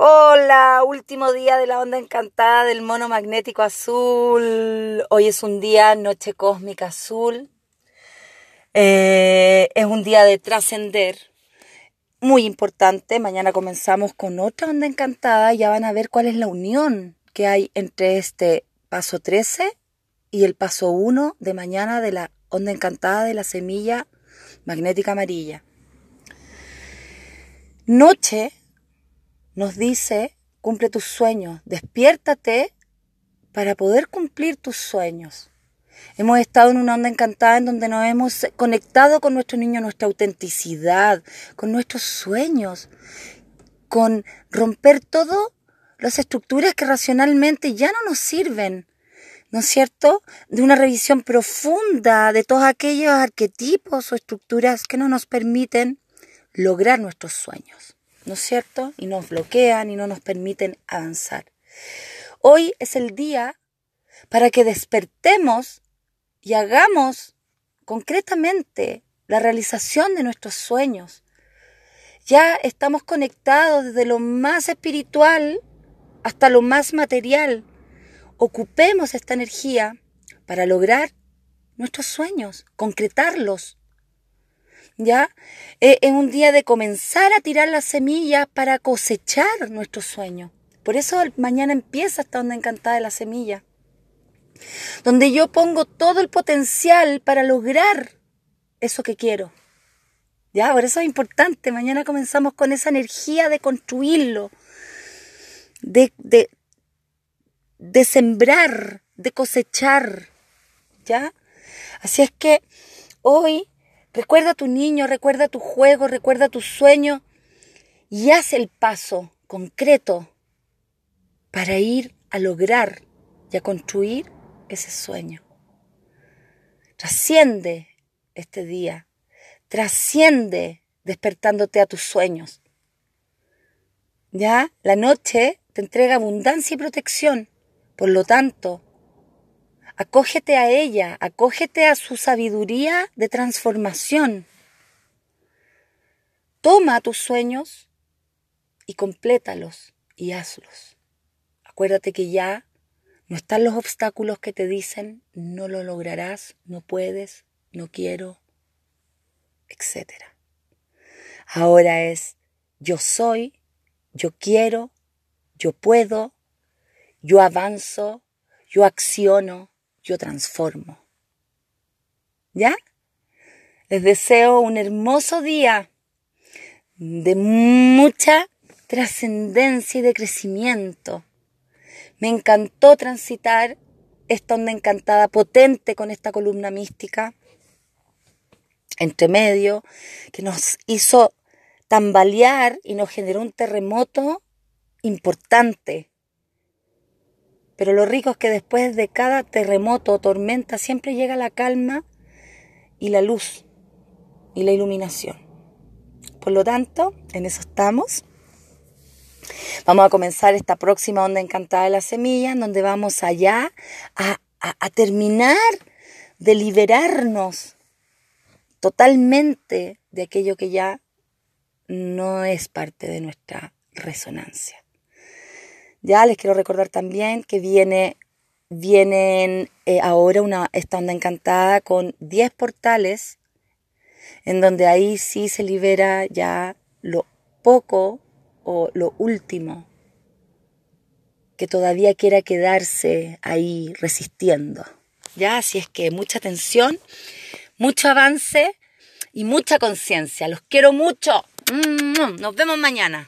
Hola, último día de la onda encantada del mono magnético azul. Hoy es un día noche cósmica azul. Eh, es un día de trascender. Muy importante. Mañana comenzamos con otra onda encantada. Ya van a ver cuál es la unión que hay entre este paso 13 y el paso 1 de mañana de la onda encantada de la semilla magnética amarilla. Noche nos dice, cumple tus sueños, despiértate para poder cumplir tus sueños. Hemos estado en una onda encantada en donde nos hemos conectado con nuestro niño, nuestra autenticidad, con nuestros sueños, con romper todo las estructuras que racionalmente ya no nos sirven, ¿no es cierto? De una revisión profunda de todos aquellos arquetipos o estructuras que no nos permiten lograr nuestros sueños. ¿No es cierto? Y nos bloquean y no nos permiten avanzar. Hoy es el día para que despertemos y hagamos concretamente la realización de nuestros sueños. Ya estamos conectados desde lo más espiritual hasta lo más material. Ocupemos esta energía para lograr nuestros sueños, concretarlos, ¿ya? Eh, es un día de comenzar a tirar las semillas para cosechar nuestro sueño. Por eso mañana empieza esta onda encantada de la semilla, donde yo pongo todo el potencial para lograr eso que quiero. Ya, por eso es importante. Mañana comenzamos con esa energía de construirlo, de, de, de sembrar, de cosechar. ¿Ya? Así es que hoy Recuerda a tu niño, recuerda tu juego, recuerda tu sueño y haz el paso concreto para ir a lograr y a construir ese sueño. Trasciende este día, trasciende despertándote a tus sueños. Ya la noche te entrega abundancia y protección, por lo tanto, Acógete a ella, acógete a su sabiduría de transformación. Toma tus sueños y complétalos y hazlos. Acuérdate que ya no están los obstáculos que te dicen no lo lograrás, no puedes, no quiero, etc. Ahora es yo soy, yo quiero, yo puedo, yo avanzo, yo acciono, yo transformo. ¿Ya? Les deseo un hermoso día de mucha trascendencia y de crecimiento. Me encantó transitar esta onda encantada, potente con esta columna mística entre medio, que nos hizo tambalear y nos generó un terremoto importante pero lo rico es que después de cada terremoto o tormenta siempre llega la calma y la luz y la iluminación. Por lo tanto, en eso estamos. Vamos a comenzar esta próxima onda encantada de la semilla, en donde vamos allá a, a terminar de liberarnos totalmente de aquello que ya no es parte de nuestra resonancia. Ya les quiero recordar también que viene vienen eh, ahora una, esta onda encantada con 10 portales, en donde ahí sí se libera ya lo poco o lo último que todavía quiera quedarse ahí resistiendo. Ya, así es que mucha atención, mucho avance y mucha conciencia. Los quiero mucho. Mm, nos vemos mañana.